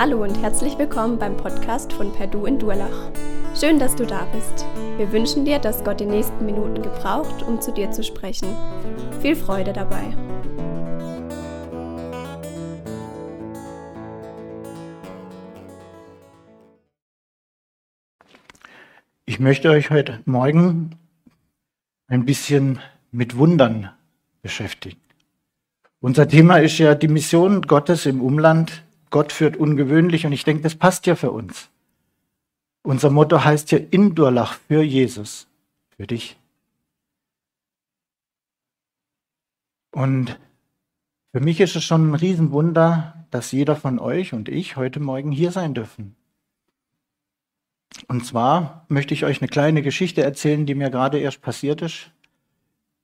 Hallo und herzlich willkommen beim Podcast von Perdu in Durlach. Schön, dass du da bist. Wir wünschen dir, dass Gott die nächsten Minuten gebraucht, um zu dir zu sprechen. Viel Freude dabei. Ich möchte euch heute Morgen ein bisschen mit Wundern beschäftigen. Unser Thema ist ja die Mission Gottes im Umland. Gott führt ungewöhnlich und ich denke, das passt ja für uns. Unser Motto heißt ja in Durlach für Jesus, für dich. Und für mich ist es schon ein Riesenwunder, dass jeder von euch und ich heute Morgen hier sein dürfen. Und zwar möchte ich euch eine kleine Geschichte erzählen, die mir gerade erst passiert ist.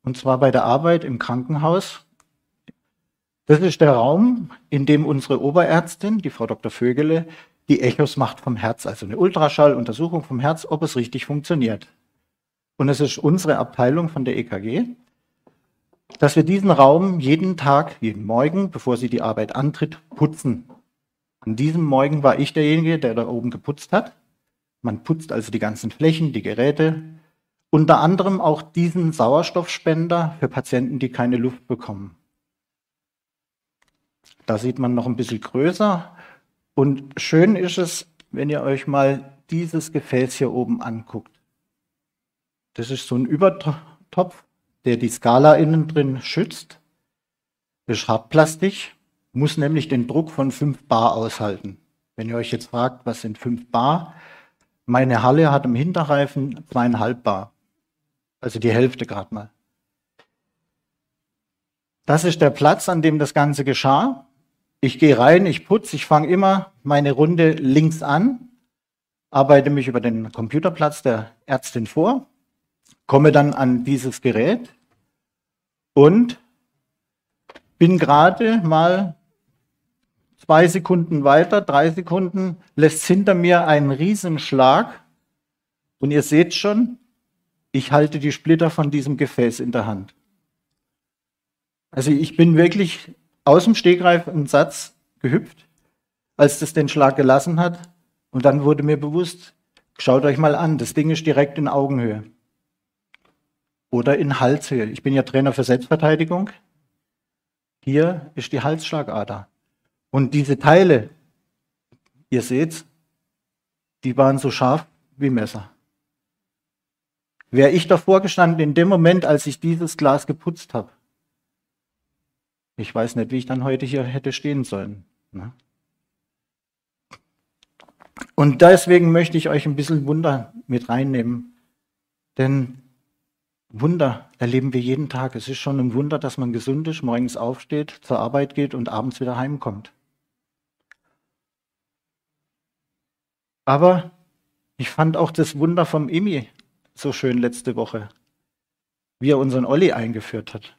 Und zwar bei der Arbeit im Krankenhaus. Das ist der Raum, in dem unsere Oberärztin, die Frau Dr. Vögele, die Echos macht vom Herz, also eine Ultraschalluntersuchung vom Herz, ob es richtig funktioniert. Und es ist unsere Abteilung von der EKG, dass wir diesen Raum jeden Tag, jeden Morgen, bevor sie die Arbeit antritt, putzen. An diesem Morgen war ich derjenige, der da oben geputzt hat. Man putzt also die ganzen Flächen, die Geräte, unter anderem auch diesen Sauerstoffspender für Patienten, die keine Luft bekommen. Da sieht man noch ein bisschen größer. Und schön ist es, wenn ihr euch mal dieses Gefäß hier oben anguckt. Das ist so ein Übertopf, der die Skala innen drin schützt. Das ist Hartplastik, muss nämlich den Druck von 5 Bar aushalten. Wenn ihr euch jetzt fragt, was sind 5 Bar? Meine Halle hat im Hinterreifen zweieinhalb Bar. Also die Hälfte gerade mal. Das ist der Platz, an dem das Ganze geschah. Ich gehe rein, ich putze, ich fange immer meine Runde links an, arbeite mich über den Computerplatz der Ärztin vor, komme dann an dieses Gerät und bin gerade mal zwei Sekunden weiter, drei Sekunden, lässt hinter mir einen Riesenschlag und ihr seht schon, ich halte die Splitter von diesem Gefäß in der Hand. Also ich bin wirklich aus dem Stegreif einen Satz gehüpft, als das den Schlag gelassen hat. Und dann wurde mir bewusst, schaut euch mal an, das Ding ist direkt in Augenhöhe. Oder in Halshöhe. Ich bin ja Trainer für Selbstverteidigung. Hier ist die Halsschlagader. Und diese Teile, ihr seht, die waren so scharf wie Messer. Wäre ich davor gestanden in dem Moment, als ich dieses Glas geputzt habe, ich weiß nicht, wie ich dann heute hier hätte stehen sollen. Ne? Und deswegen möchte ich euch ein bisschen Wunder mit reinnehmen. Denn Wunder erleben wir jeden Tag. Es ist schon ein Wunder, dass man gesund ist, morgens aufsteht, zur Arbeit geht und abends wieder heimkommt. Aber ich fand auch das Wunder vom Imi so schön letzte Woche, wie er unseren Olli eingeführt hat.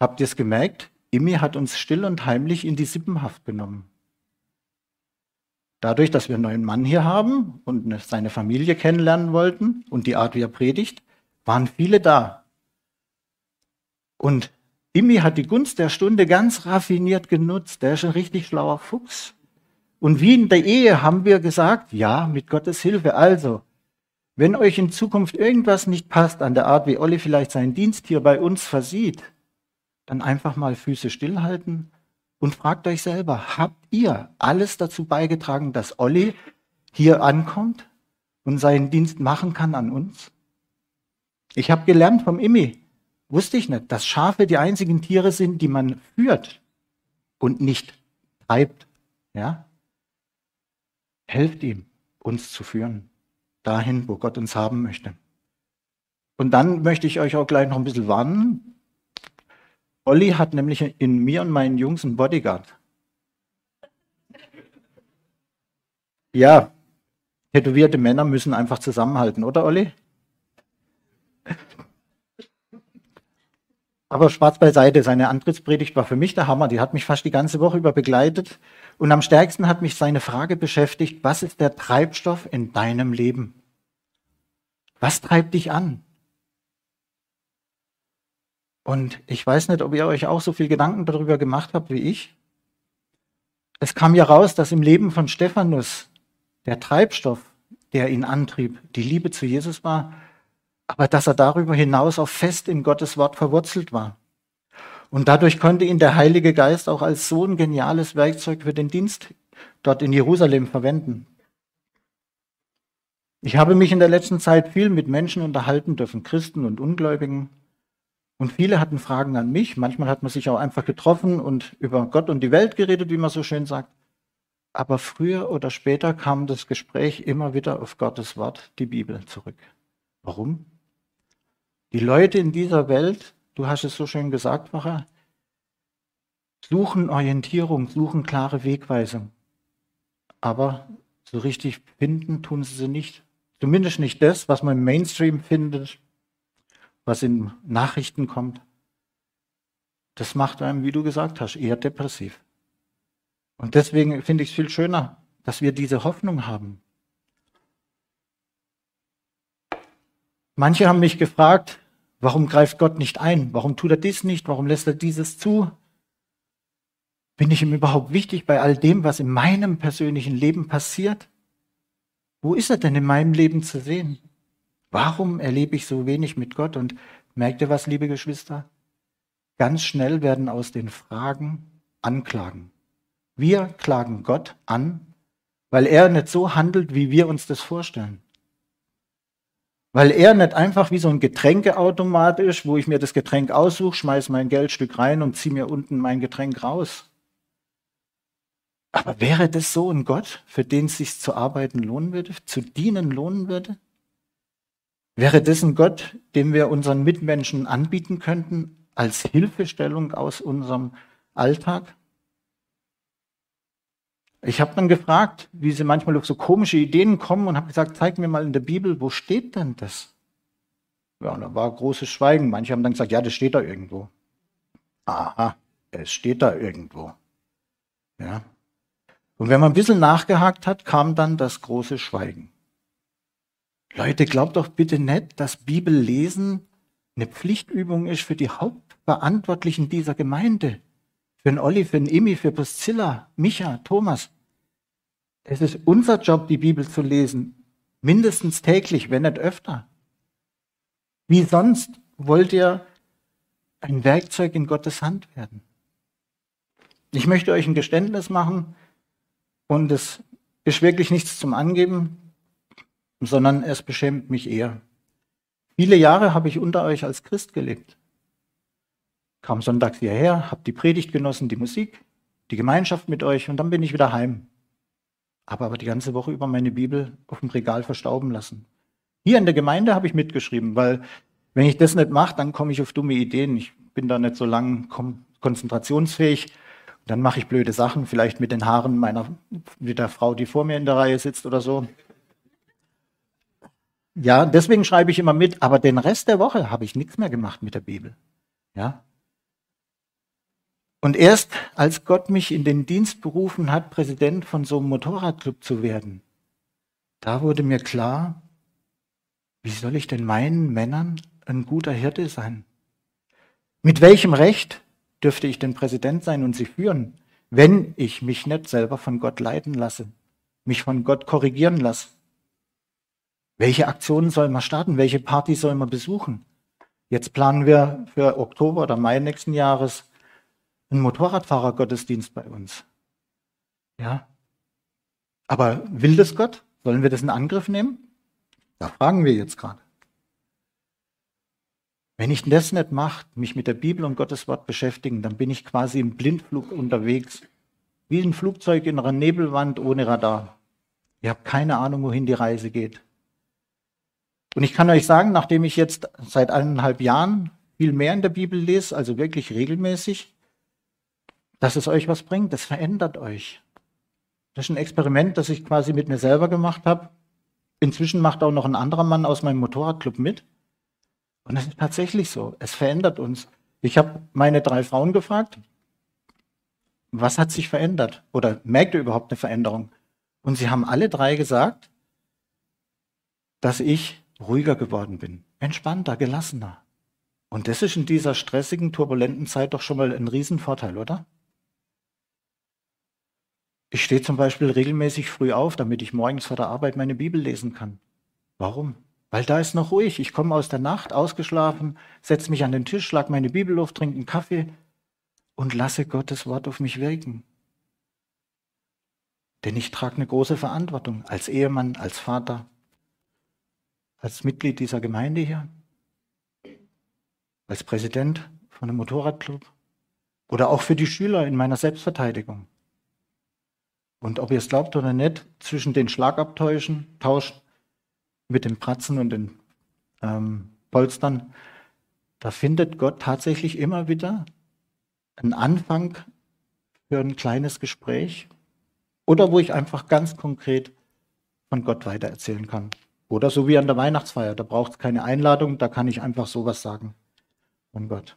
Habt ihr es gemerkt? Imi hat uns still und heimlich in die Sippenhaft genommen. Dadurch, dass wir einen neuen Mann hier haben und seine Familie kennenlernen wollten und die Art, wie er predigt, waren viele da. Und Imi hat die Gunst der Stunde ganz raffiniert genutzt. Der ist ein richtig schlauer Fuchs. Und wie in der Ehe haben wir gesagt, ja, mit Gottes Hilfe. Also, wenn euch in Zukunft irgendwas nicht passt an der Art, wie Olli vielleicht seinen Dienst hier bei uns versieht, dann einfach mal Füße stillhalten und fragt euch selber, habt ihr alles dazu beigetragen, dass Olli hier ankommt und seinen Dienst machen kann an uns? Ich habe gelernt vom Immi, wusste ich nicht, dass Schafe die einzigen Tiere sind, die man führt und nicht treibt. Ja? Helft ihm, uns zu führen, dahin, wo Gott uns haben möchte. Und dann möchte ich euch auch gleich noch ein bisschen warnen, Olli hat nämlich in mir und meinen Jungs einen Bodyguard. Ja, tätowierte Männer müssen einfach zusammenhalten, oder Olli? Aber Schwarz beiseite, seine Antrittspredigt war für mich der Hammer. Die hat mich fast die ganze Woche über begleitet. Und am stärksten hat mich seine Frage beschäftigt, was ist der Treibstoff in deinem Leben? Was treibt dich an? Und ich weiß nicht, ob ihr euch auch so viel Gedanken darüber gemacht habt wie ich. es kam ja raus, dass im Leben von Stephanus der Treibstoff, der ihn antrieb, die Liebe zu Jesus war, aber dass er darüber hinaus auch fest in Gottes Wort verwurzelt war. Und dadurch konnte ihn der Heilige Geist auch als so ein geniales Werkzeug für den Dienst dort in Jerusalem verwenden. Ich habe mich in der letzten Zeit viel mit Menschen unterhalten dürfen, Christen und Ungläubigen. Und viele hatten Fragen an mich. Manchmal hat man sich auch einfach getroffen und über Gott und die Welt geredet, wie man so schön sagt. Aber früher oder später kam das Gespräch immer wieder auf Gottes Wort, die Bibel, zurück. Warum? Die Leute in dieser Welt, du hast es so schön gesagt, Wacher, suchen Orientierung, suchen klare Wegweisung. Aber so richtig finden tun sie sie nicht. Zumindest nicht das, was man im Mainstream findet, was in Nachrichten kommt, das macht einem, wie du gesagt hast, eher depressiv. Und deswegen finde ich es viel schöner, dass wir diese Hoffnung haben. Manche haben mich gefragt, warum greift Gott nicht ein? Warum tut er dies nicht? Warum lässt er dieses zu? Bin ich ihm überhaupt wichtig bei all dem, was in meinem persönlichen Leben passiert? Wo ist er denn in meinem Leben zu sehen? Warum erlebe ich so wenig mit Gott? Und merkt ihr was, liebe Geschwister? Ganz schnell werden aus den Fragen Anklagen. Wir klagen Gott an, weil er nicht so handelt, wie wir uns das vorstellen. Weil er nicht einfach wie so ein Getränkeautomat ist, wo ich mir das Getränk aussuche, schmeiße mein Geldstück rein und ziehe mir unten mein Getränk raus. Aber wäre das so ein Gott, für den es sich zu arbeiten lohnen würde, zu dienen lohnen würde? Wäre das ein Gott, den wir unseren Mitmenschen anbieten könnten als Hilfestellung aus unserem Alltag? Ich habe dann gefragt, wie sie manchmal auf so komische Ideen kommen und habe gesagt, zeig mir mal in der Bibel, wo steht denn das? Ja, und da war großes Schweigen. Manche haben dann gesagt, ja, das steht da irgendwo. Aha, es steht da irgendwo. Ja. Und wenn man ein bisschen nachgehakt hat, kam dann das große Schweigen. Leute, glaubt doch bitte nicht, dass Bibellesen eine Pflichtübung ist für die Hauptverantwortlichen dieser Gemeinde. Für den Olli, für den Imi, für Priscilla, Micha, Thomas. Es ist unser Job, die Bibel zu lesen. Mindestens täglich, wenn nicht öfter. Wie sonst wollt ihr ein Werkzeug in Gottes Hand werden? Ich möchte euch ein Geständnis machen und es ist wirklich nichts zum Angeben sondern es beschämt mich eher. Viele Jahre habe ich unter euch als Christ gelebt. Kam sonntags hierher, habe die Predigt genossen, die Musik, die Gemeinschaft mit euch und dann bin ich wieder heim. Habe aber die ganze Woche über meine Bibel auf dem Regal verstauben lassen. Hier in der Gemeinde habe ich mitgeschrieben, weil wenn ich das nicht mache, dann komme ich auf dumme Ideen. Ich bin da nicht so lang konzentrationsfähig. Dann mache ich blöde Sachen, vielleicht mit den Haaren meiner, mit der Frau, die vor mir in der Reihe sitzt oder so. Ja, deswegen schreibe ich immer mit, aber den Rest der Woche habe ich nichts mehr gemacht mit der Bibel. Ja. Und erst als Gott mich in den Dienst berufen hat, Präsident von so einem Motorradclub zu werden, da wurde mir klar, wie soll ich denn meinen Männern ein guter Hirte sein? Mit welchem Recht dürfte ich denn Präsident sein und sie führen, wenn ich mich nicht selber von Gott leiten lasse, mich von Gott korrigieren lasse? Welche Aktionen soll man starten? Welche Party soll man besuchen? Jetzt planen wir für Oktober oder Mai nächsten Jahres einen Motorradfahrergottesdienst bei uns. Ja. Aber will das Gott? Sollen wir das in Angriff nehmen? Da fragen wir jetzt gerade. Wenn ich das nicht mache, mich mit der Bibel und Gottes Wort beschäftigen, dann bin ich quasi im Blindflug unterwegs. Wie ein Flugzeug in einer Nebelwand ohne Radar. Ihr habt keine Ahnung, wohin die Reise geht. Und ich kann euch sagen, nachdem ich jetzt seit eineinhalb Jahren viel mehr in der Bibel lese, also wirklich regelmäßig, dass es euch was bringt. Das verändert euch. Das ist ein Experiment, das ich quasi mit mir selber gemacht habe. Inzwischen macht auch noch ein anderer Mann aus meinem Motorradclub mit. Und das ist tatsächlich so. Es verändert uns. Ich habe meine drei Frauen gefragt, was hat sich verändert? Oder merkt ihr überhaupt eine Veränderung? Und sie haben alle drei gesagt, dass ich ruhiger geworden bin, entspannter, gelassener. Und das ist in dieser stressigen, turbulenten Zeit doch schon mal ein Riesenvorteil, oder? Ich stehe zum Beispiel regelmäßig früh auf, damit ich morgens vor der Arbeit meine Bibel lesen kann. Warum? Weil da ist noch ruhig. Ich komme aus der Nacht, ausgeschlafen, setze mich an den Tisch, schlag meine Bibel auf, trinke einen Kaffee und lasse Gottes Wort auf mich wirken. Denn ich trage eine große Verantwortung als Ehemann, als Vater, als Mitglied dieser Gemeinde hier, als Präsident von einem Motorradclub oder auch für die Schüler in meiner Selbstverteidigung. Und ob ihr es glaubt oder nicht, zwischen den Schlagabtäuschen, Tausch mit den Pratzen und den ähm, Polstern, da findet Gott tatsächlich immer wieder einen Anfang für ein kleines Gespräch oder wo ich einfach ganz konkret von Gott weitererzählen kann. Oder so wie an der Weihnachtsfeier, da braucht es keine Einladung, da kann ich einfach sowas sagen von Gott.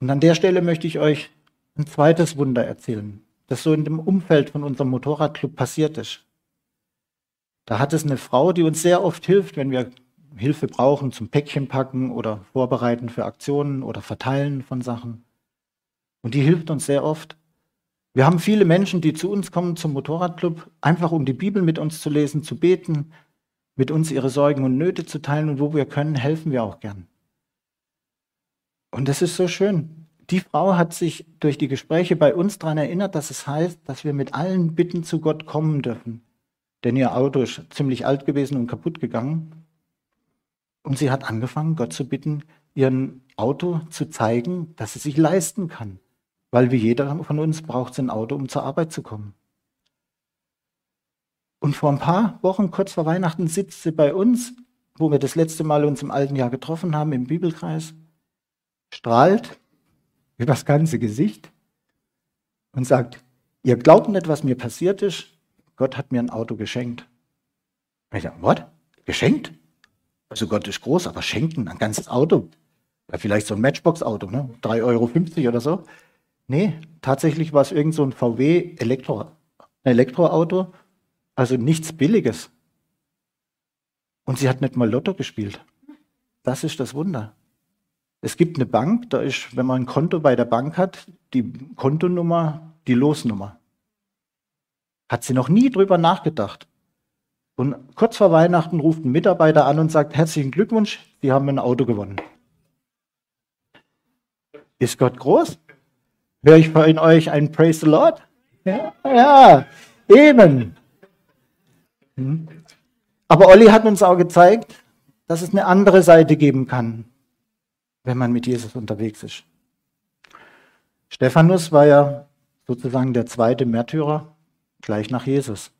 Und an der Stelle möchte ich euch ein zweites Wunder erzählen das so in dem Umfeld von unserem Motorradclub passiert ist. Da hat es eine Frau, die uns sehr oft hilft, wenn wir Hilfe brauchen zum Päckchen packen oder vorbereiten für Aktionen oder verteilen von Sachen. Und die hilft uns sehr oft. Wir haben viele Menschen, die zu uns kommen zum Motorradclub, einfach um die Bibel mit uns zu lesen, zu beten, mit uns ihre Sorgen und Nöte zu teilen und wo wir können, helfen wir auch gern. Und das ist so schön die Frau hat sich durch die Gespräche bei uns daran erinnert, dass es heißt, dass wir mit allen Bitten zu Gott kommen dürfen. Denn ihr Auto ist ziemlich alt gewesen und kaputt gegangen. Und sie hat angefangen, Gott zu bitten, ihren Auto zu zeigen, dass sie sich leisten kann. Weil wie jeder von uns braucht sie ein Auto, um zur Arbeit zu kommen. Und vor ein paar Wochen, kurz vor Weihnachten, sitzt sie bei uns, wo wir das letzte Mal uns im alten Jahr getroffen haben, im Bibelkreis, strahlt über das ganze Gesicht und sagt, ihr glaubt nicht, was mir passiert ist, Gott hat mir ein Auto geschenkt. Und ich sage, was? Geschenkt? Also Gott ist groß, aber schenken ein ganzes Auto. Ja, vielleicht so ein Matchbox-Auto, ne? 3,50 Euro oder so. Nee, tatsächlich war es irgend so ein VW Elektro, Elektroauto, also nichts Billiges. Und sie hat nicht mal Lotto gespielt. Das ist das Wunder. Es gibt eine Bank, da ist, wenn man ein Konto bei der Bank hat, die Kontonummer, die Losnummer. Hat sie noch nie drüber nachgedacht. Und kurz vor Weihnachten ruft ein Mitarbeiter an und sagt, herzlichen Glückwunsch, Sie haben ein Auto gewonnen. Ist Gott groß? Höre ich von euch ein Praise the Lord? Ja, ja eben. Hm. Aber Olli hat uns auch gezeigt, dass es eine andere Seite geben kann wenn man mit Jesus unterwegs ist. Stephanus war ja sozusagen der zweite Märtyrer gleich nach Jesus.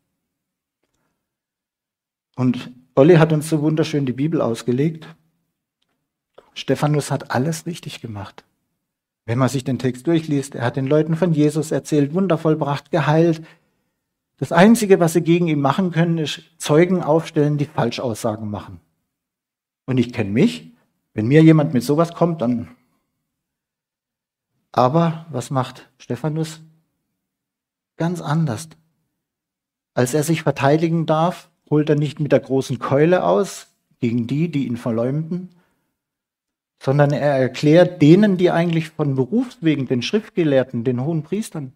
Und Olli hat uns so wunderschön die Bibel ausgelegt. Stephanus hat alles richtig gemacht. Wenn man sich den Text durchliest, er hat den Leuten von Jesus erzählt, Wunder vollbracht, geheilt. Das Einzige, was sie gegen ihn machen können, ist Zeugen aufstellen, die Falschaussagen machen. Und ich kenne mich, wenn mir jemand mit sowas kommt, dann. Aber was macht Stephanus? Ganz anders. Als er sich verteidigen darf, holt er nicht mit der großen Keule aus gegen die, die ihn verleumden, sondern er erklärt denen, die eigentlich von Berufswegen, den Schriftgelehrten, den hohen Priestern,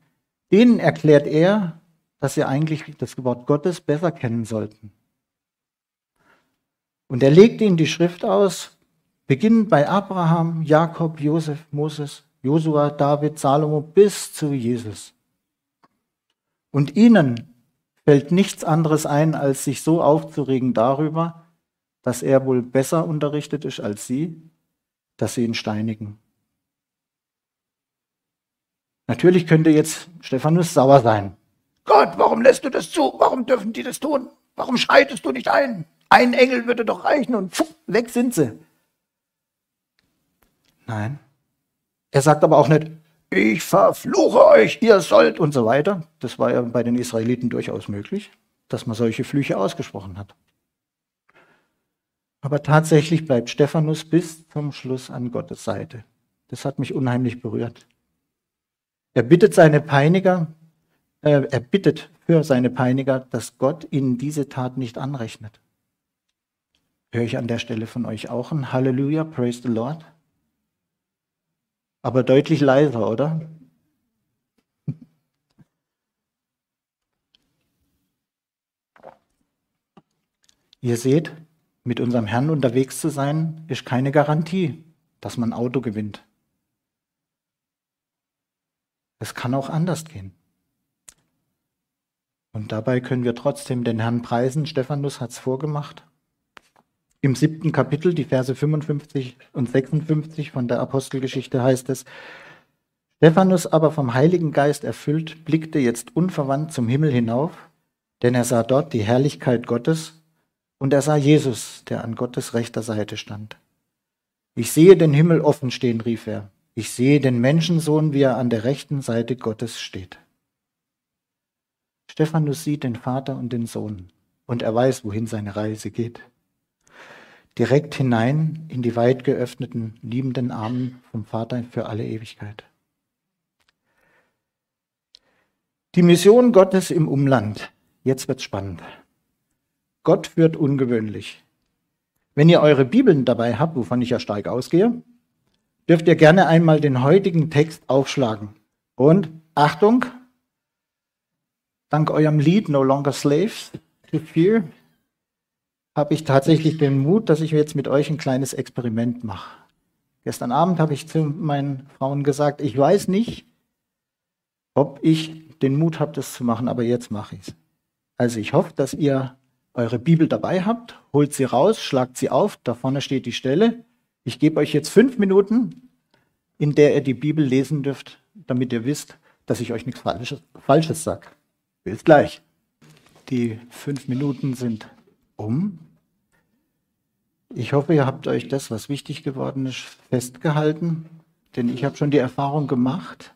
denen erklärt er, dass sie eigentlich das Wort Gottes besser kennen sollten. Und er legt ihnen die Schrift aus Beginnend bei Abraham, Jakob, Josef, Moses, Josua, David, Salomo bis zu Jesus. Und ihnen fällt nichts anderes ein, als sich so aufzuregen darüber, dass er wohl besser unterrichtet ist als sie, dass sie ihn steinigen. Natürlich könnte jetzt Stephanus sauer sein. Gott, warum lässt du das zu? Warum dürfen die das tun? Warum schreitest du nicht ein? Ein Engel würde doch reichen und pfuh, weg sind sie. Nein. Er sagt aber auch nicht, ich verfluche euch, ihr sollt und so weiter. Das war ja bei den Israeliten durchaus möglich, dass man solche Flüche ausgesprochen hat. Aber tatsächlich bleibt Stephanus bis zum Schluss an Gottes Seite. Das hat mich unheimlich berührt. Er bittet seine Peiniger, äh, er bittet für seine Peiniger, dass Gott ihnen diese Tat nicht anrechnet. Höre ich an der Stelle von euch auch ein Halleluja, praise the Lord? Aber deutlich leiser, oder? Ihr seht, mit unserem Herrn unterwegs zu sein, ist keine Garantie, dass man ein Auto gewinnt. Es kann auch anders gehen. Und dabei können wir trotzdem den Herrn preisen. Stephanus hat es vorgemacht. Im siebten Kapitel, die Verse 55 und 56 von der Apostelgeschichte heißt es, Stephanus aber vom Heiligen Geist erfüllt, blickte jetzt unverwandt zum Himmel hinauf, denn er sah dort die Herrlichkeit Gottes und er sah Jesus, der an Gottes rechter Seite stand. Ich sehe den Himmel offen stehen, rief er. Ich sehe den Menschensohn, wie er an der rechten Seite Gottes steht. Stephanus sieht den Vater und den Sohn und er weiß, wohin seine Reise geht direkt hinein in die weit geöffneten, liebenden Armen vom Vater für alle Ewigkeit. Die Mission Gottes im Umland. Jetzt wird's spannend. Gott wird ungewöhnlich. Wenn ihr eure Bibeln dabei habt, wovon ich ja stark ausgehe, dürft ihr gerne einmal den heutigen Text aufschlagen. Und Achtung, dank eurem Lied No Longer Slaves to Fear habe ich tatsächlich den Mut, dass ich jetzt mit euch ein kleines Experiment mache. Gestern Abend habe ich zu meinen Frauen gesagt, ich weiß nicht, ob ich den Mut habe, das zu machen, aber jetzt mache ich es. Also ich hoffe, dass ihr eure Bibel dabei habt, holt sie raus, schlagt sie auf, da vorne steht die Stelle. Ich gebe euch jetzt fünf Minuten, in der ihr die Bibel lesen dürft, damit ihr wisst, dass ich euch nichts Falsches, Falsches sage. Bis gleich. Die fünf Minuten sind um. Ich hoffe, ihr habt euch das, was wichtig geworden ist, festgehalten, denn ich habe schon die Erfahrung gemacht,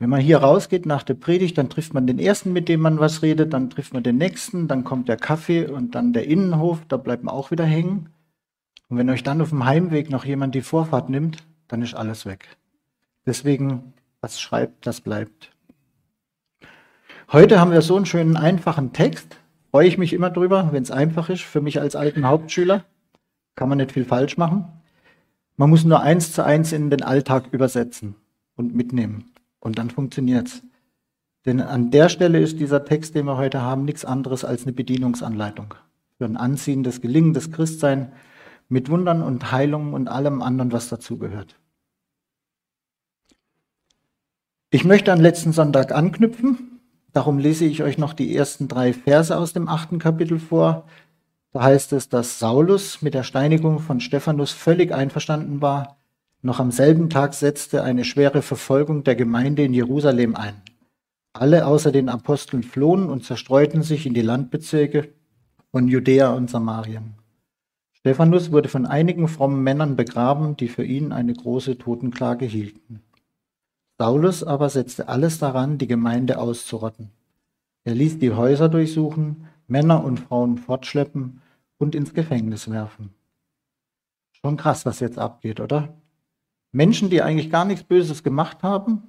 wenn man hier rausgeht nach der Predigt, dann trifft man den ersten, mit dem man was redet, dann trifft man den nächsten, dann kommt der Kaffee und dann der Innenhof, da bleibt man auch wieder hängen. Und wenn euch dann auf dem Heimweg noch jemand die Vorfahrt nimmt, dann ist alles weg. Deswegen, was schreibt, das bleibt. Heute haben wir so einen schönen einfachen Text, freue ich mich immer drüber, wenn es einfach ist. Für mich als alten Hauptschüler kann man nicht viel falsch machen. Man muss nur eins zu eins in den Alltag übersetzen und mitnehmen. Und dann funktioniert's. Denn an der Stelle ist dieser Text, den wir heute haben, nichts anderes als eine Bedienungsanleitung für ein anziehendes, gelingendes Christsein mit Wundern und Heilungen und allem anderen, was dazugehört. Ich möchte an letzten Sonntag anknüpfen Darum lese ich euch noch die ersten drei Verse aus dem achten Kapitel vor. Da heißt es, dass Saulus mit der Steinigung von Stephanus völlig einverstanden war. Noch am selben Tag setzte eine schwere Verfolgung der Gemeinde in Jerusalem ein. Alle außer den Aposteln flohen und zerstreuten sich in die Landbezirke von Judäa und Samarien. Stephanus wurde von einigen frommen Männern begraben, die für ihn eine große Totenklage hielten. Saulus aber setzte alles daran, die Gemeinde auszurotten. Er ließ die Häuser durchsuchen, Männer und Frauen fortschleppen und ins Gefängnis werfen. Schon krass, was jetzt abgeht, oder? Menschen, die eigentlich gar nichts Böses gemacht haben,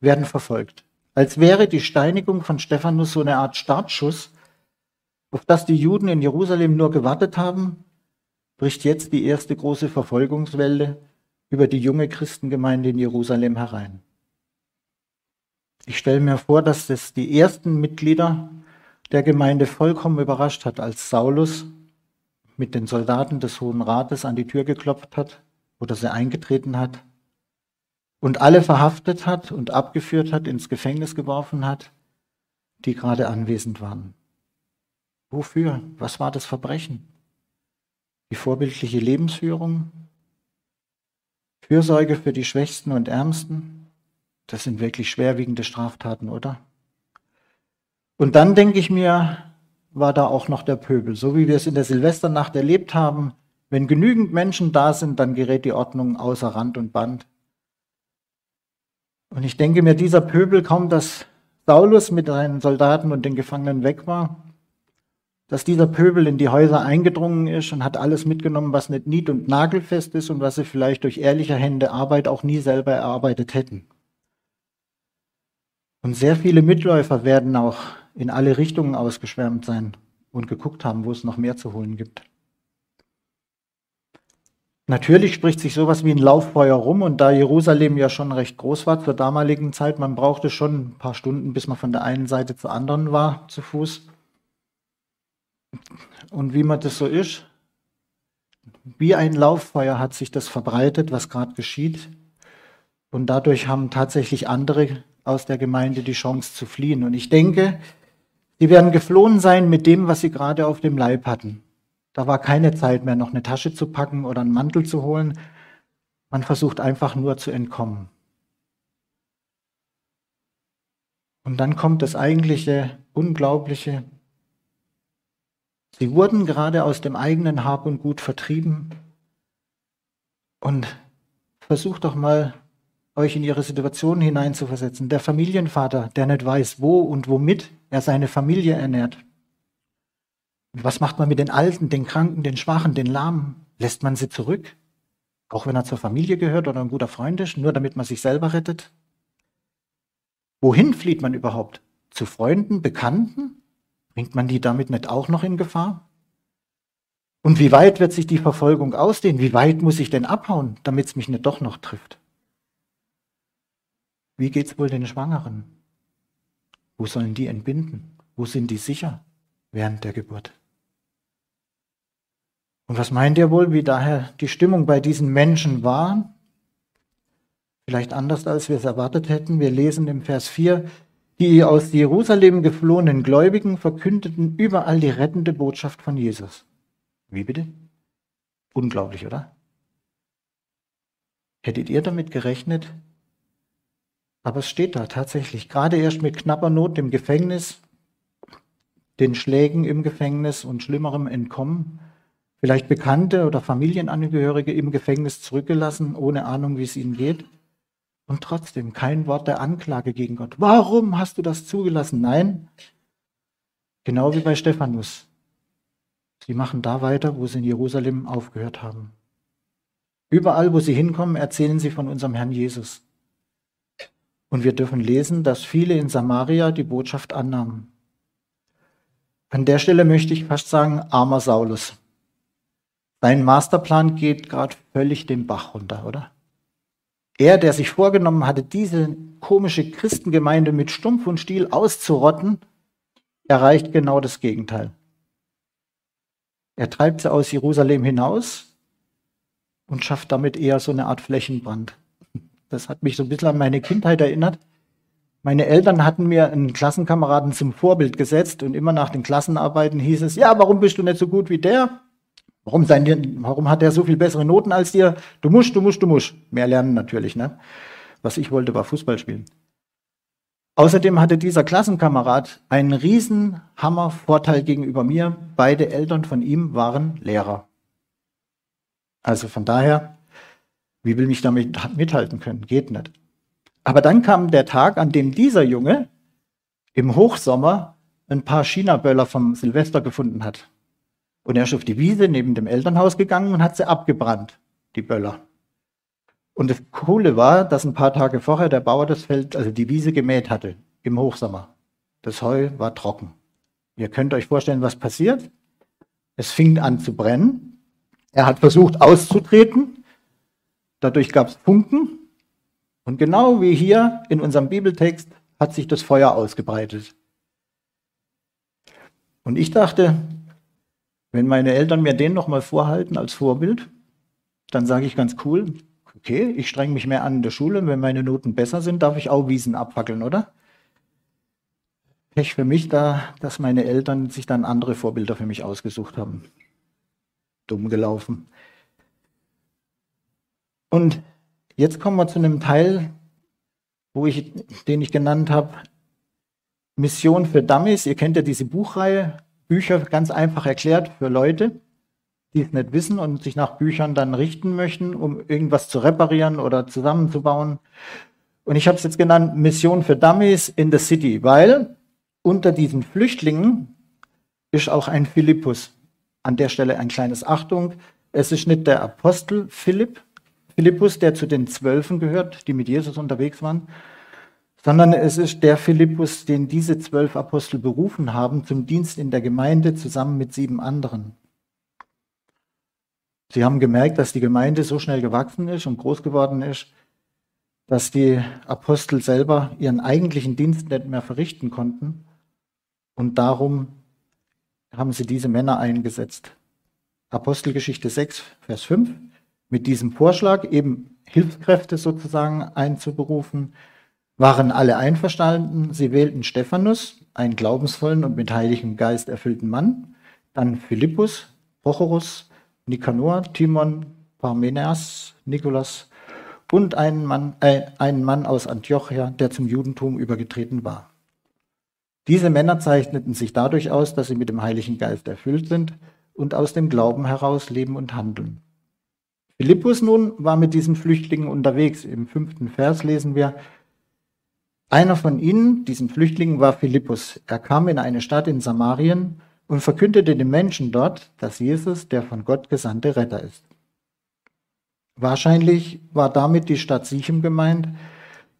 werden verfolgt. Als wäre die Steinigung von Stephanus so eine Art Startschuss, auf das die Juden in Jerusalem nur gewartet haben, bricht jetzt die erste große Verfolgungswelle über die junge Christengemeinde in Jerusalem herein. Ich stelle mir vor, dass das die ersten Mitglieder der Gemeinde vollkommen überrascht hat, als Saulus mit den Soldaten des Hohen Rates an die Tür geklopft hat oder sie eingetreten hat und alle verhaftet hat und abgeführt hat, ins Gefängnis geworfen hat, die gerade anwesend waren. Wofür? Was war das Verbrechen? Die vorbildliche Lebensführung, Fürsorge für die Schwächsten und Ärmsten, das sind wirklich schwerwiegende Straftaten, oder? Und dann denke ich mir, war da auch noch der Pöbel, so wie wir es in der Silvesternacht erlebt haben. Wenn genügend Menschen da sind, dann gerät die Ordnung außer Rand und Band. Und ich denke mir, dieser Pöbel, kaum dass Saulus mit seinen Soldaten und den Gefangenen weg war, dass dieser Pöbel in die Häuser eingedrungen ist und hat alles mitgenommen, was nicht nied- und nagelfest ist und was sie vielleicht durch ehrliche Hände Arbeit auch nie selber erarbeitet hätten. Und sehr viele Mitläufer werden auch in alle Richtungen ausgeschwärmt sein und geguckt haben, wo es noch mehr zu holen gibt. Natürlich spricht sich sowas wie ein Lauffeuer rum und da Jerusalem ja schon recht groß war zur damaligen Zeit, man brauchte schon ein paar Stunden, bis man von der einen Seite zur anderen war zu Fuß, Und wie man das so ist, wie ein Lauffeuer hat sich das verbreitet, was gerade geschieht. Und dadurch haben tatsächlich andere aus der Gemeinde die Chance zu fliehen. Und ich denke, sie werden geflohen sein mit dem, was sie gerade auf dem Leib hatten. Da war keine Zeit mehr, noch eine Tasche zu packen oder einen Mantel zu holen. Man versucht einfach nur zu entkommen. Und dann kommt das eigentliche Unglaubliche. Sie wurden gerade aus dem eigenen Hab und Gut vertrieben. Und versucht doch mal euch in ihre Situation hineinzuversetzen. Der Familienvater, der nicht weiß, wo und womit er seine Familie ernährt. Was macht man mit den Alten, den Kranken, den Schwachen, den Lahmen? Lässt man sie zurück? Auch wenn er zur Familie gehört oder ein guter Freund ist, nur damit man sich selber rettet? Wohin flieht man überhaupt? Zu Freunden, Bekannten? Bringt man die damit nicht auch noch in Gefahr? Und wie weit wird sich die Verfolgung ausdehnen? Wie weit muss ich denn abhauen, damit es mich nicht doch noch trifft? Wie geht's wohl den Schwangeren? Wo sollen die entbinden? Wo sind die sicher während der Geburt? Und was meint ihr wohl, wie daher die Stimmung bei diesen Menschen war? Vielleicht anders, als wir es erwartet hätten. Wir lesen im Vers 4, die aus Jerusalem geflohenen Gläubigen verkündeten überall die rettende Botschaft von Jesus. Wie bitte? Unglaublich, oder? Hättet ihr damit gerechnet, aber es steht da tatsächlich, gerade erst mit knapper Not im Gefängnis, den Schlägen im Gefängnis und schlimmerem Entkommen, vielleicht Bekannte oder Familienangehörige im Gefängnis zurückgelassen, ohne Ahnung, wie es ihnen geht. Und trotzdem kein Wort der Anklage gegen Gott. Warum hast du das zugelassen? Nein, genau wie bei Stephanus. Sie machen da weiter, wo sie in Jerusalem aufgehört haben. Überall, wo sie hinkommen, erzählen sie von unserem Herrn Jesus. Und wir dürfen lesen, dass viele in Samaria die Botschaft annahmen. An der Stelle möchte ich fast sagen, armer Saulus. Sein Masterplan geht gerade völlig den Bach runter, oder? Er, der sich vorgenommen hatte, diese komische Christengemeinde mit Stumpf und Stiel auszurotten, erreicht genau das Gegenteil. Er treibt sie aus Jerusalem hinaus und schafft damit eher so eine Art Flächenbrand. Das hat mich so ein bisschen an meine Kindheit erinnert. Meine Eltern hatten mir einen Klassenkameraden zum Vorbild gesetzt und immer nach den Klassenarbeiten hieß es, ja, warum bist du nicht so gut wie der? Warum, sein, warum hat er so viel bessere Noten als dir? Du musst, du musst, du musst. Mehr lernen natürlich, ne? Was ich wollte, war Fußball spielen. Außerdem hatte dieser Klassenkamerad einen riesen Hammer-Vorteil gegenüber mir. Beide Eltern von ihm waren Lehrer. Also von daher wie will mich damit mithalten können? Geht nicht. Aber dann kam der Tag, an dem dieser Junge im Hochsommer ein paar China-Böller vom Silvester gefunden hat. Und er ist auf die Wiese neben dem Elternhaus gegangen und hat sie abgebrannt, die Böller. Und das Coole war, dass ein paar Tage vorher der Bauer das Feld, also die Wiese gemäht hatte, im Hochsommer. Das Heu war trocken. Ihr könnt euch vorstellen, was passiert. Es fing an zu brennen. Er hat versucht auszutreten, Dadurch gab es Funken. Und genau wie hier in unserem Bibeltext hat sich das Feuer ausgebreitet. Und ich dachte, wenn meine Eltern mir den nochmal vorhalten als Vorbild, dann sage ich ganz cool, okay, ich strenge mich mehr an in der Schule, wenn meine Noten besser sind, darf ich auch Wiesen abfackeln, oder? Pech für mich da, dass meine Eltern sich dann andere Vorbilder für mich ausgesucht haben. Dumm gelaufen. Und jetzt kommen wir zu einem Teil, wo ich, den ich genannt habe, Mission für Dummies. Ihr kennt ja diese Buchreihe, Bücher ganz einfach erklärt für Leute, die es nicht wissen und sich nach Büchern dann richten möchten, um irgendwas zu reparieren oder zusammenzubauen. Und ich habe es jetzt genannt Mission für Dummies in the City, weil unter diesen Flüchtlingen ist auch ein Philippus. An der Stelle ein kleines Achtung. Es ist nicht der Apostel Philipp, Philippus, der zu den Zwölfen gehört, die mit Jesus unterwegs waren, sondern es ist der Philippus, den diese zwölf Apostel berufen haben zum Dienst in der Gemeinde zusammen mit sieben anderen. Sie haben gemerkt, dass die Gemeinde so schnell gewachsen ist und groß geworden ist, dass die Apostel selber ihren eigentlichen Dienst nicht mehr verrichten konnten. Und darum haben sie diese Männer eingesetzt. Apostelgeschichte 6, Vers 5. Mit diesem Vorschlag, eben Hilfskräfte sozusagen einzuberufen, waren alle einverstanden. Sie wählten Stephanus, einen glaubensvollen und mit heiligem Geist erfüllten Mann, dann Philippus, Prochorus, Nikanor, Timon, Parmenas, Nikolas und einen Mann, äh, einen Mann aus Antiochia, der zum Judentum übergetreten war. Diese Männer zeichneten sich dadurch aus, dass sie mit dem Heiligen Geist erfüllt sind und aus dem Glauben heraus leben und handeln. Philippus nun war mit diesen Flüchtlingen unterwegs. Im fünften Vers lesen wir, einer von ihnen, diesen Flüchtlingen, war Philippus. Er kam in eine Stadt in Samarien und verkündete den Menschen dort, dass Jesus der von Gott gesandte Retter ist. Wahrscheinlich war damit die Stadt Sichem gemeint.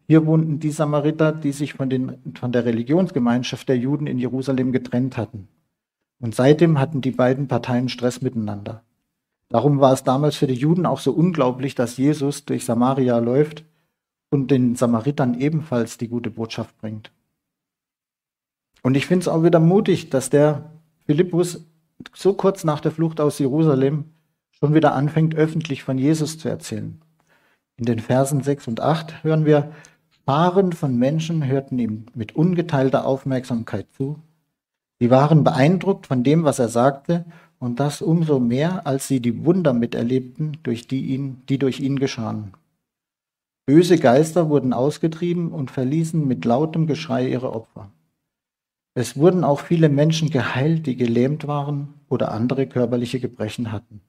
Hier wohnten die Samariter, die sich von, den, von der Religionsgemeinschaft der Juden in Jerusalem getrennt hatten. Und seitdem hatten die beiden Parteien Stress miteinander. Darum war es damals für die Juden auch so unglaublich, dass Jesus durch Samaria läuft und den Samaritern ebenfalls die gute Botschaft bringt. Und ich finde es auch wieder mutig, dass der Philippus so kurz nach der Flucht aus Jerusalem schon wieder anfängt, öffentlich von Jesus zu erzählen. In den Versen 6 und 8 hören wir, Paaren von Menschen hörten ihm mit ungeteilter Aufmerksamkeit zu. Sie waren beeindruckt von dem, was er sagte, und das umso mehr, als sie die Wunder miterlebten, durch die, ihn, die durch ihn geschahen. Böse Geister wurden ausgetrieben und verließen mit lautem Geschrei ihre Opfer. Es wurden auch viele Menschen geheilt, die gelähmt waren oder andere körperliche Gebrechen hatten.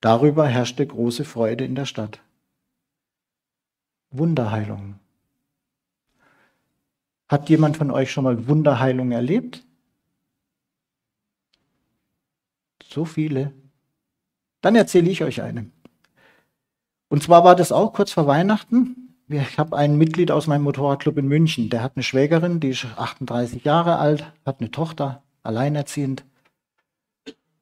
Darüber herrschte große Freude in der Stadt. Wunderheilung. Hat jemand von euch schon mal Wunderheilung erlebt? So viele. Dann erzähle ich euch eine. Und zwar war das auch kurz vor Weihnachten ich habe ein Mitglied aus meinem Motorradclub in München, der hat eine Schwägerin, die ist 38 Jahre alt, hat eine Tochter, alleinerziehend.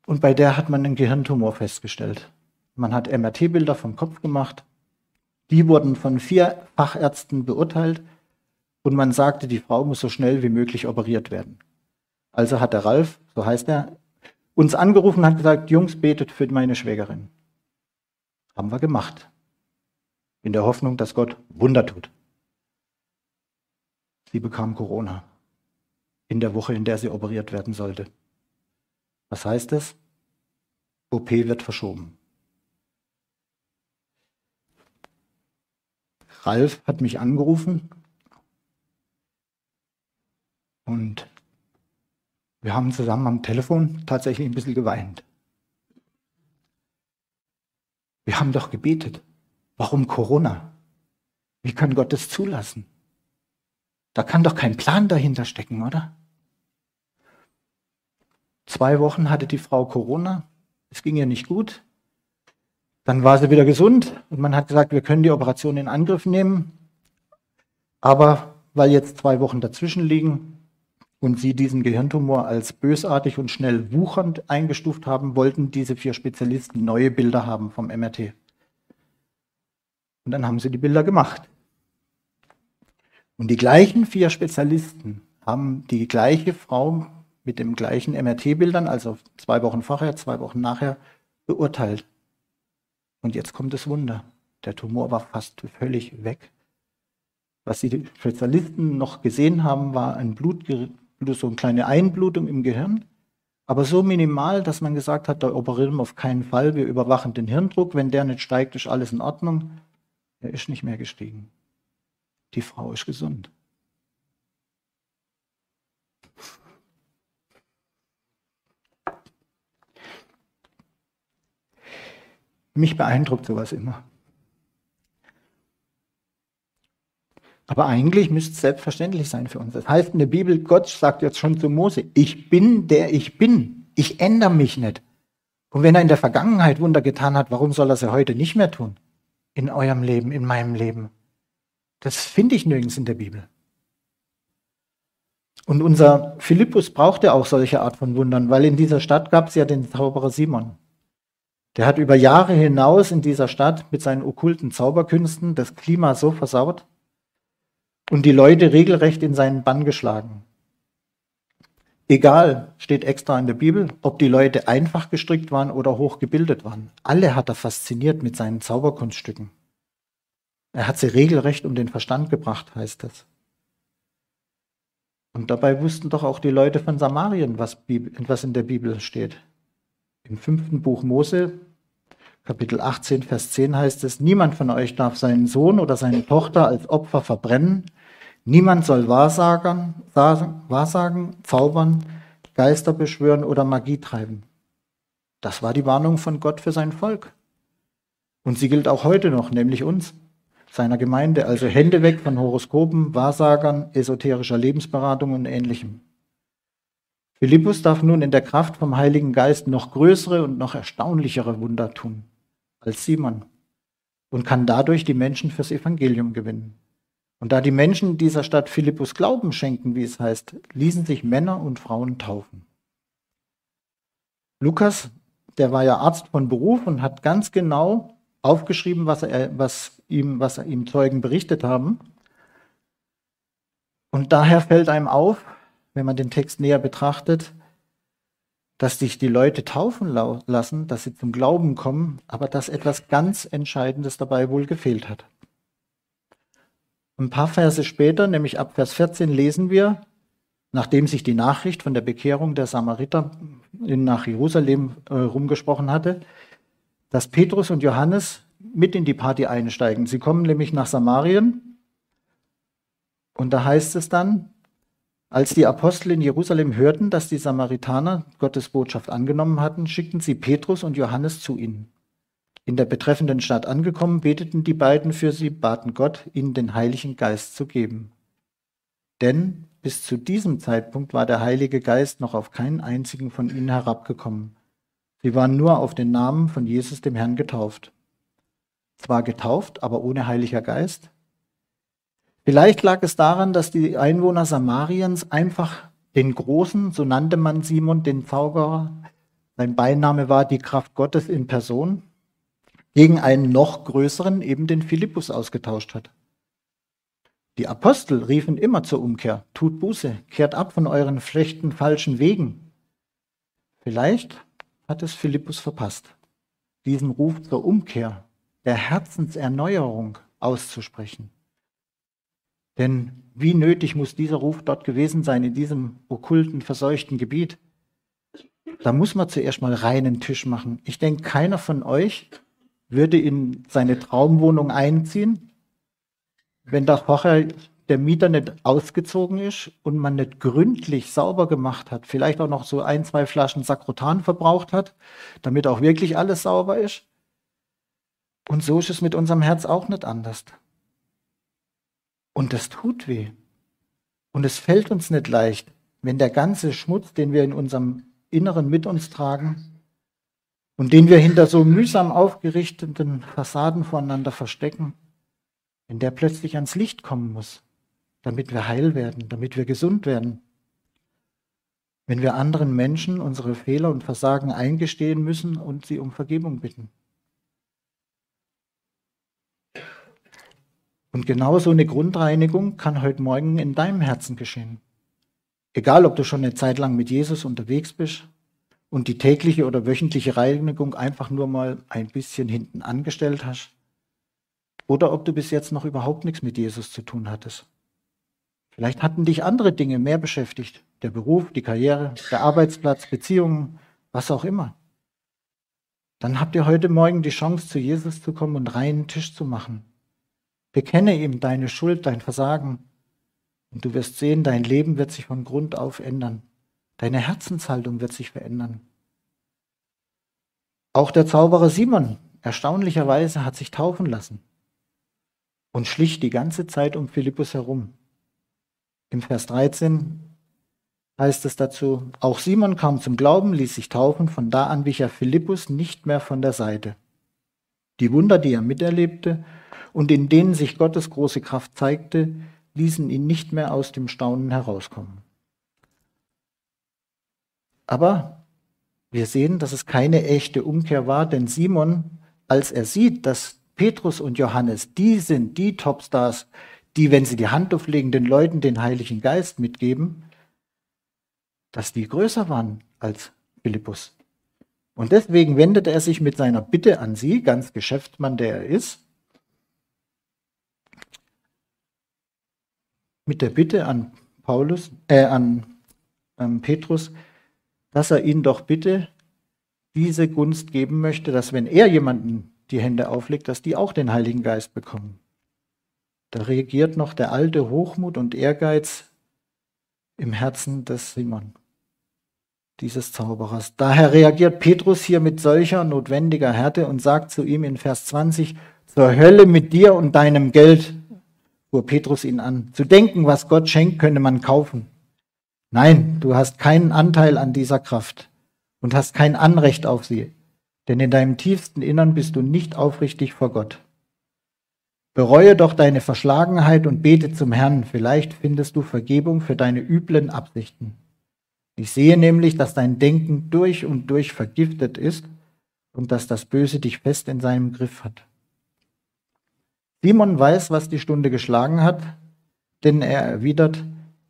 Und bei der hat man einen Gehirntumor festgestellt. Man hat MRT-Bilder vom Kopf gemacht. Die wurden von vier Fachärzten beurteilt und man sagte, die Frau muss so schnell wie möglich operiert werden. Also hat der Ralf, so heißt er, uns angerufen und hat gesagt, Jungs, betet für meine Schwägerin. Haben wir gemacht in der Hoffnung, dass Gott Wunder tut. Sie bekam Corona in der Woche, in der sie operiert werden sollte. Was heißt es? OP wird verschoben. Ralf hat mich angerufen und wir haben zusammen am Telefon tatsächlich ein bisschen geweint. Wir haben doch gebetet. Warum Corona? Wie kann Gott das zulassen? Da kann doch kein Plan dahinter stecken, oder? Zwei Wochen hatte die Frau Corona, es ging ihr nicht gut. Dann war sie wieder gesund und man hat gesagt, wir können die Operation in Angriff nehmen. Aber weil jetzt zwei Wochen dazwischen liegen und sie diesen Gehirntumor als bösartig und schnell wuchernd eingestuft haben, wollten diese vier Spezialisten neue Bilder haben vom MRT. Und dann haben sie die Bilder gemacht. Und die gleichen vier Spezialisten haben die gleiche Frau mit dem gleichen MRT-Bildern, also zwei Wochen vorher, zwei Wochen nachher, beurteilt. Und jetzt kommt das Wunder. Der Tumor war fast völlig weg. Was die Spezialisten noch gesehen haben, war ein Blut, so eine kleine Einblutung im Gehirn, aber so minimal, dass man gesagt hat, da operieren wir auf keinen Fall, wir überwachen den Hirndruck, wenn der nicht steigt, ist alles in Ordnung. Er ist nicht mehr gestiegen. Die Frau ist gesund. Mich beeindruckt sowas immer. Aber eigentlich müsste es selbstverständlich sein für uns. Das heißt in der Bibel, Gott sagt jetzt schon zu Mose, ich bin der ich bin. Ich ändere mich nicht. Und wenn er in der Vergangenheit Wunder getan hat, warum soll er sie heute nicht mehr tun? In eurem Leben, in meinem Leben. Das finde ich nirgends in der Bibel. Und unser Philippus brauchte auch solche Art von Wundern, weil in dieser Stadt gab es ja den Zauberer Simon. Der hat über Jahre hinaus in dieser Stadt mit seinen okkulten Zauberkünsten das Klima so versaut und die Leute regelrecht in seinen Bann geschlagen. Egal, steht extra in der Bibel, ob die Leute einfach gestrickt waren oder hochgebildet waren. Alle hat er fasziniert mit seinen Zauberkunststücken. Er hat sie regelrecht um den Verstand gebracht, heißt es. Und dabei wussten doch auch die Leute von Samarien, was, in der Bibel steht. Im fünften Buch Mose, Kapitel 18, Vers 10 heißt es, niemand von euch darf seinen Sohn oder seine Tochter als Opfer verbrennen, niemand soll wahrsagen, wahrsagen, zaubern, Geister beschwören oder Magie treiben. Das war die Warnung von Gott für sein Volk. Und sie gilt auch heute noch, nämlich uns seiner Gemeinde, also Hände weg von Horoskopen, Wahrsagern, esoterischer Lebensberatung und ähnlichem. Philippus darf nun in der Kraft vom Heiligen Geist noch größere und noch erstaunlichere Wunder tun als Simon und kann dadurch die Menschen fürs Evangelium gewinnen. Und da die Menschen dieser Stadt Philippus Glauben schenken, wie es heißt, ließen sich Männer und Frauen taufen. Lukas, der war ja Arzt von Beruf und hat ganz genau aufgeschrieben, was, er, was, ihm, was ihm Zeugen berichtet haben. Und daher fällt einem auf, wenn man den Text näher betrachtet, dass sich die Leute taufen lassen, dass sie zum Glauben kommen, aber dass etwas ganz Entscheidendes dabei wohl gefehlt hat. Ein paar Verse später, nämlich ab Vers 14, lesen wir, nachdem sich die Nachricht von der Bekehrung der Samariter nach Jerusalem äh, rumgesprochen hatte, dass Petrus und Johannes mit in die Party einsteigen. Sie kommen nämlich nach Samarien und da heißt es dann, als die Apostel in Jerusalem hörten, dass die Samaritaner Gottes Botschaft angenommen hatten, schickten sie Petrus und Johannes zu ihnen. In der betreffenden Stadt angekommen, beteten die beiden für sie, baten Gott, ihnen den Heiligen Geist zu geben. Denn bis zu diesem Zeitpunkt war der Heilige Geist noch auf keinen einzigen von ihnen herabgekommen. Sie waren nur auf den Namen von Jesus dem Herrn getauft. Zwar getauft, aber ohne Heiliger Geist. Vielleicht lag es daran, dass die Einwohner Samariens einfach den Großen, so nannte man Simon, den Zauberer, sein Beiname war die Kraft Gottes in Person, gegen einen noch größeren, eben den Philippus, ausgetauscht hat. Die Apostel riefen immer zur Umkehr, tut Buße, kehrt ab von euren schlechten, falschen Wegen. Vielleicht hat es Philippus verpasst, diesen Ruf zur Umkehr, der Herzenserneuerung auszusprechen. Denn wie nötig muss dieser Ruf dort gewesen sein, in diesem okkulten, verseuchten Gebiet? Da muss man zuerst mal reinen Tisch machen. Ich denke, keiner von euch würde in seine Traumwohnung einziehen, wenn da vorher der Mieter nicht ausgezogen ist und man nicht gründlich sauber gemacht hat, vielleicht auch noch so ein, zwei Flaschen Sakrotan verbraucht hat, damit auch wirklich alles sauber ist. Und so ist es mit unserem Herz auch nicht anders. Und das tut weh. Und es fällt uns nicht leicht, wenn der ganze Schmutz, den wir in unserem Inneren mit uns tragen und den wir hinter so mühsam aufgerichteten Fassaden voneinander verstecken, wenn der plötzlich ans Licht kommen muss damit wir heil werden, damit wir gesund werden. Wenn wir anderen Menschen unsere Fehler und Versagen eingestehen müssen und sie um Vergebung bitten. Und genau so eine Grundreinigung kann heute Morgen in deinem Herzen geschehen. Egal, ob du schon eine Zeit lang mit Jesus unterwegs bist und die tägliche oder wöchentliche Reinigung einfach nur mal ein bisschen hinten angestellt hast, oder ob du bis jetzt noch überhaupt nichts mit Jesus zu tun hattest. Vielleicht hatten dich andere Dinge mehr beschäftigt. Der Beruf, die Karriere, der Arbeitsplatz, Beziehungen, was auch immer. Dann habt ihr heute Morgen die Chance, zu Jesus zu kommen und reinen Tisch zu machen. Bekenne ihm deine Schuld, dein Versagen. Und du wirst sehen, dein Leben wird sich von Grund auf ändern. Deine Herzenshaltung wird sich verändern. Auch der Zauberer Simon, erstaunlicherweise, hat sich taufen lassen und schlich die ganze Zeit um Philippus herum. Im Vers 13 heißt es dazu, auch Simon kam zum Glauben, ließ sich taufen, von da an wich er Philippus nicht mehr von der Seite. Die Wunder, die er miterlebte und in denen sich Gottes große Kraft zeigte, ließen ihn nicht mehr aus dem Staunen herauskommen. Aber wir sehen, dass es keine echte Umkehr war, denn Simon, als er sieht, dass Petrus und Johannes die sind, die Topstars, die, wenn sie die Hand auflegen, den Leuten den Heiligen Geist mitgeben, dass die größer waren als Philippus. Und deswegen wendete er sich mit seiner Bitte an sie, ganz Geschäftsmann, der er ist, mit der Bitte an Paulus, äh, an ähm, Petrus, dass er ihn doch bitte diese Gunst geben möchte, dass wenn er jemanden die Hände auflegt, dass die auch den Heiligen Geist bekommen. Da reagiert noch der alte Hochmut und Ehrgeiz im Herzen des Simon, dieses Zauberers. Daher reagiert Petrus hier mit solcher notwendiger Härte und sagt zu ihm in Vers 20, zur Hölle mit dir und deinem Geld, fuhr Petrus ihn an. Zu denken, was Gott schenkt, könne man kaufen. Nein, du hast keinen Anteil an dieser Kraft und hast kein Anrecht auf sie, denn in deinem tiefsten Innern bist du nicht aufrichtig vor Gott. Bereue doch deine Verschlagenheit und bete zum Herrn, vielleicht findest du Vergebung für deine üblen Absichten. Ich sehe nämlich, dass dein Denken durch und durch vergiftet ist und dass das Böse dich fest in seinem Griff hat. Simon weiß, was die Stunde geschlagen hat, denn er erwidert,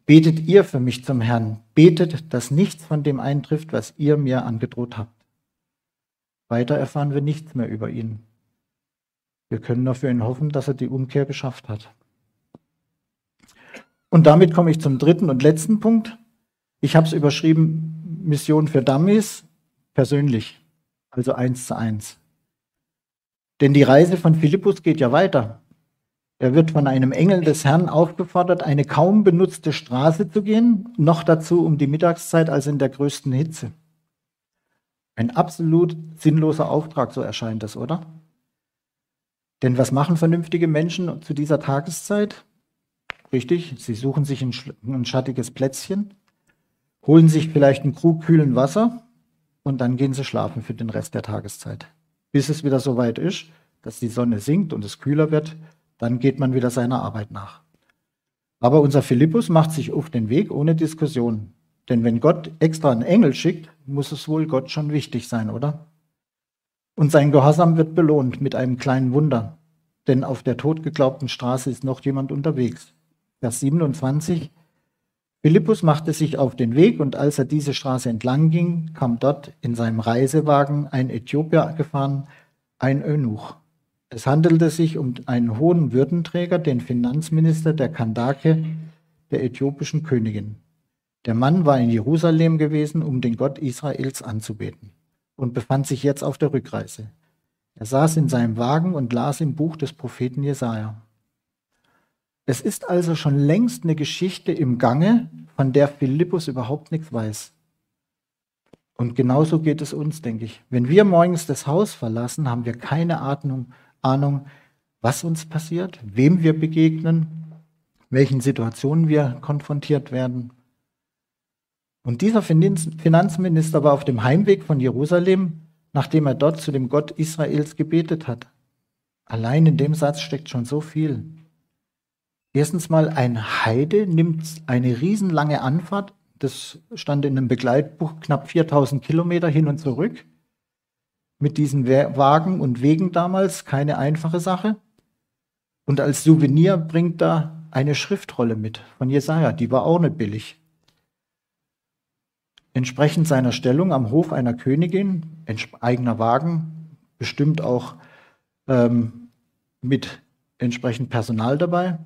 Betet ihr für mich zum Herrn. Betet, dass nichts von dem eintrifft, was ihr mir angedroht habt. Weiter erfahren wir nichts mehr über ihn. Wir können nur für ihn hoffen, dass er die Umkehr geschafft hat. Und damit komme ich zum dritten und letzten Punkt. Ich habe es überschrieben, Mission für Dummies, persönlich, also eins zu eins. Denn die Reise von Philippus geht ja weiter. Er wird von einem Engel des Herrn aufgefordert, eine kaum benutzte Straße zu gehen, noch dazu um die Mittagszeit, also in der größten Hitze. Ein absolut sinnloser Auftrag, so erscheint es, oder? Denn was machen vernünftige Menschen zu dieser Tageszeit? Richtig, sie suchen sich ein, schattiges Plätzchen, holen sich vielleicht einen Krug kühlen Wasser und dann gehen sie schlafen für den Rest der Tageszeit. Bis es wieder so weit ist, dass die Sonne sinkt und es kühler wird dann geht man wieder seiner Arbeit nach. Aber unser Philippus macht sich auf den Weg ohne Diskussion. Denn wenn Gott extra einen Engel schickt, muss es wohl Gott schon wichtig sein, oder? Und sein Gehorsam wird belohnt mit einem kleinen Wunder. Denn auf der totgeglaubten Straße ist noch jemand unterwegs. Vers 27. Philippus machte sich auf den Weg und als er diese Straße entlang ging, kam dort in seinem Reisewagen ein Äthiopier gefahren, ein Eunuch. Es handelte sich um einen hohen Würdenträger, den Finanzminister der Kandake, der äthiopischen Königin. Der Mann war in Jerusalem gewesen, um den Gott Israels anzubeten und befand sich jetzt auf der Rückreise. Er saß in seinem Wagen und las im Buch des Propheten Jesaja. Es ist also schon längst eine Geschichte im Gange, von der Philippus überhaupt nichts weiß. Und genauso geht es uns, denke ich. Wenn wir morgens das Haus verlassen, haben wir keine Ahnung, Ahnung, was uns passiert, wem wir begegnen, welchen Situationen wir konfrontiert werden. Und dieser Finanzminister war auf dem Heimweg von Jerusalem, nachdem er dort zu dem Gott Israels gebetet hat. Allein in dem Satz steckt schon so viel. Erstens mal, ein Heide nimmt eine riesenlange Anfahrt, das stand in einem Begleitbuch, knapp 4000 Kilometer hin und zurück, mit diesen Wagen und Wegen damals, keine einfache Sache. Und als Souvenir bringt er eine Schriftrolle mit von Jesaja, die war auch nicht billig. Entsprechend seiner Stellung am Hof einer Königin, eigener Wagen, bestimmt auch ähm, mit entsprechend Personal dabei.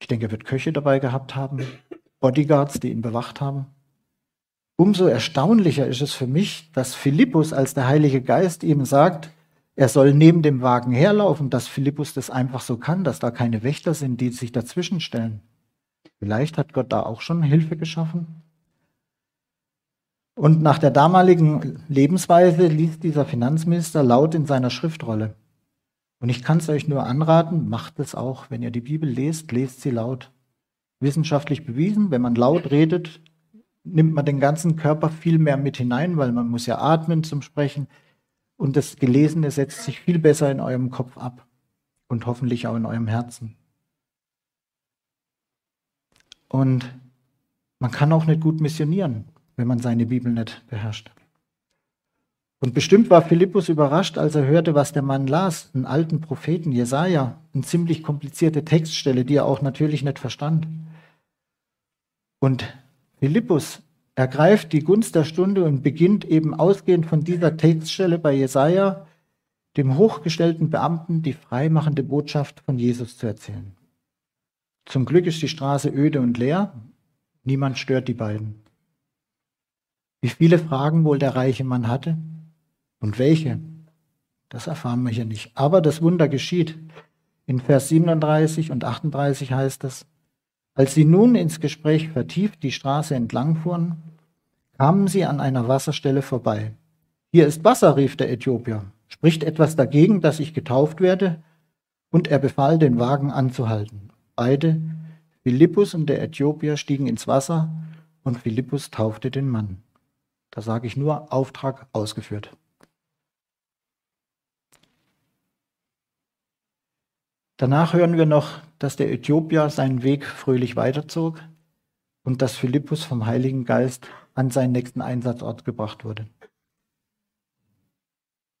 Ich denke, er wird Köche dabei gehabt haben, Bodyguards, die ihn bewacht haben. Umso erstaunlicher ist es für mich, dass Philippus, als der Heilige Geist ihm sagt, er soll neben dem Wagen herlaufen, dass Philippus das einfach so kann, dass da keine Wächter sind, die sich dazwischen stellen. Vielleicht hat Gott da auch schon Hilfe geschaffen. Und nach der damaligen Lebensweise liest dieser Finanzminister laut in seiner Schriftrolle. Und ich kann es euch nur anraten, macht es auch. Wenn ihr die Bibel lest, lest sie laut. Wissenschaftlich bewiesen, wenn man laut redet, nimmt man den ganzen Körper viel mehr mit hinein, weil man muss ja atmen zum Sprechen. Und das Gelesene setzt sich viel besser in eurem Kopf ab und hoffentlich auch in eurem Herzen. Und man kann auch nicht gut missionieren, wenn man seine Bibel nicht beherrscht. Und bestimmt war Philippus überrascht, als er hörte, was der Mann las, einen alten Propheten Jesaja, eine ziemlich komplizierte Textstelle, die er auch natürlich nicht verstand. Und Philippus ergreift die Gunst der Stunde und beginnt eben ausgehend von dieser Textstelle bei Jesaja, dem hochgestellten Beamten, die freimachende Botschaft von Jesus zu erzählen. Zum Glück ist die Straße öde und leer. Niemand stört die beiden. Wie viele Fragen wohl der reiche Mann hatte und welche, das erfahren wir hier nicht. Aber das Wunder geschieht. In Vers 37 und 38 heißt es, als sie nun ins Gespräch vertieft die Straße entlang fuhren, kamen sie an einer Wasserstelle vorbei. Hier ist Wasser, rief der Äthiopier. Spricht etwas dagegen, dass ich getauft werde? Und er befahl, den Wagen anzuhalten. Beide, Philippus und der Äthiopier, stiegen ins Wasser und Philippus taufte den Mann. Da sage ich nur Auftrag ausgeführt. Danach hören wir noch, dass der Äthiopier seinen Weg fröhlich weiterzog und dass Philippus vom Heiligen Geist an seinen nächsten Einsatzort gebracht wurde.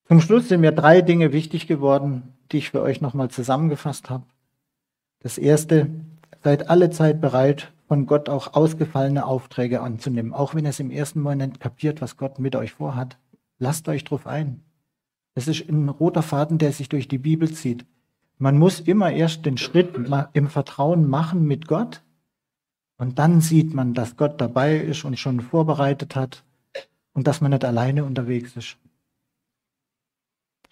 Zum Schluss sind mir drei Dinge wichtig geworden, die ich für euch nochmal zusammengefasst habe. Das erste, seid alle Zeit bereit, von Gott auch ausgefallene Aufträge anzunehmen. Auch wenn es im ersten Moment kapiert, was Gott mit euch vorhat. Lasst euch drauf ein. Es ist ein roter Faden, der sich durch die Bibel zieht. Man muss immer erst den Schritt im Vertrauen machen mit Gott und dann sieht man, dass Gott dabei ist und schon vorbereitet hat und dass man nicht alleine unterwegs ist.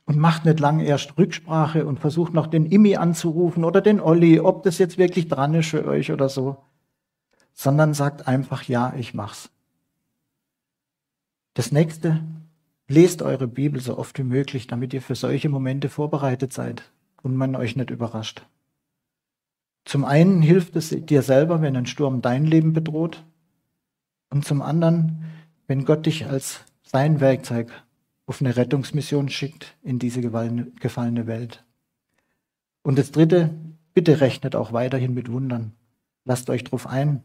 Und macht nicht lange erst Rücksprache und versucht noch den Imi anzurufen oder den Olli, ob das jetzt wirklich dran ist für euch oder so, sondern sagt einfach, ja, ich mach's. Das nächste, lest eure Bibel so oft wie möglich, damit ihr für solche Momente vorbereitet seid und man euch nicht überrascht. Zum einen hilft es dir selber, wenn ein Sturm dein Leben bedroht. Und zum anderen, wenn Gott dich als sein Werkzeug auf eine Rettungsmission schickt in diese gefallene Welt. Und das dritte, bitte rechnet auch weiterhin mit Wundern. Lasst euch drauf ein.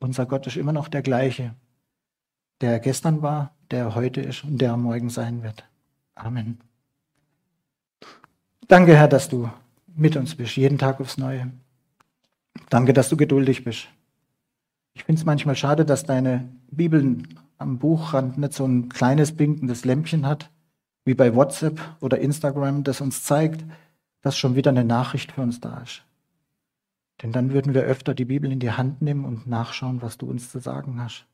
Unser Gott ist immer noch der gleiche, der gestern war, der heute ist und der morgen sein wird. Amen. Danke, Herr, dass du mit uns bist, jeden Tag aufs Neue. Danke, dass du geduldig bist. Ich finde es manchmal schade, dass deine Bibel am Buchrand nicht so ein kleines blinkendes Lämpchen hat, wie bei WhatsApp oder Instagram, das uns zeigt, dass schon wieder eine Nachricht für uns da ist. Denn dann würden wir öfter die Bibel in die Hand nehmen und nachschauen, was du uns zu sagen hast.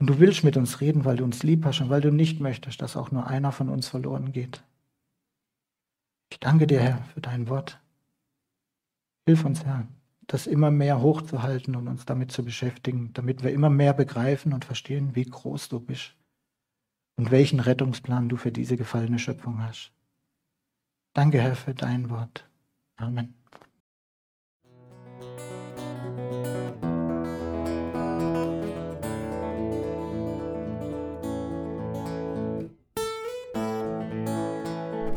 Und du willst mit uns reden, weil du uns lieb hast und weil du nicht möchtest, dass auch nur einer von uns verloren geht. Ich danke dir, Herr, für dein Wort. Hilf uns, Herr, das immer mehr hochzuhalten und uns damit zu beschäftigen, damit wir immer mehr begreifen und verstehen, wie groß du bist und welchen Rettungsplan du für diese gefallene Schöpfung hast. Danke, Herr, für dein Wort. Amen.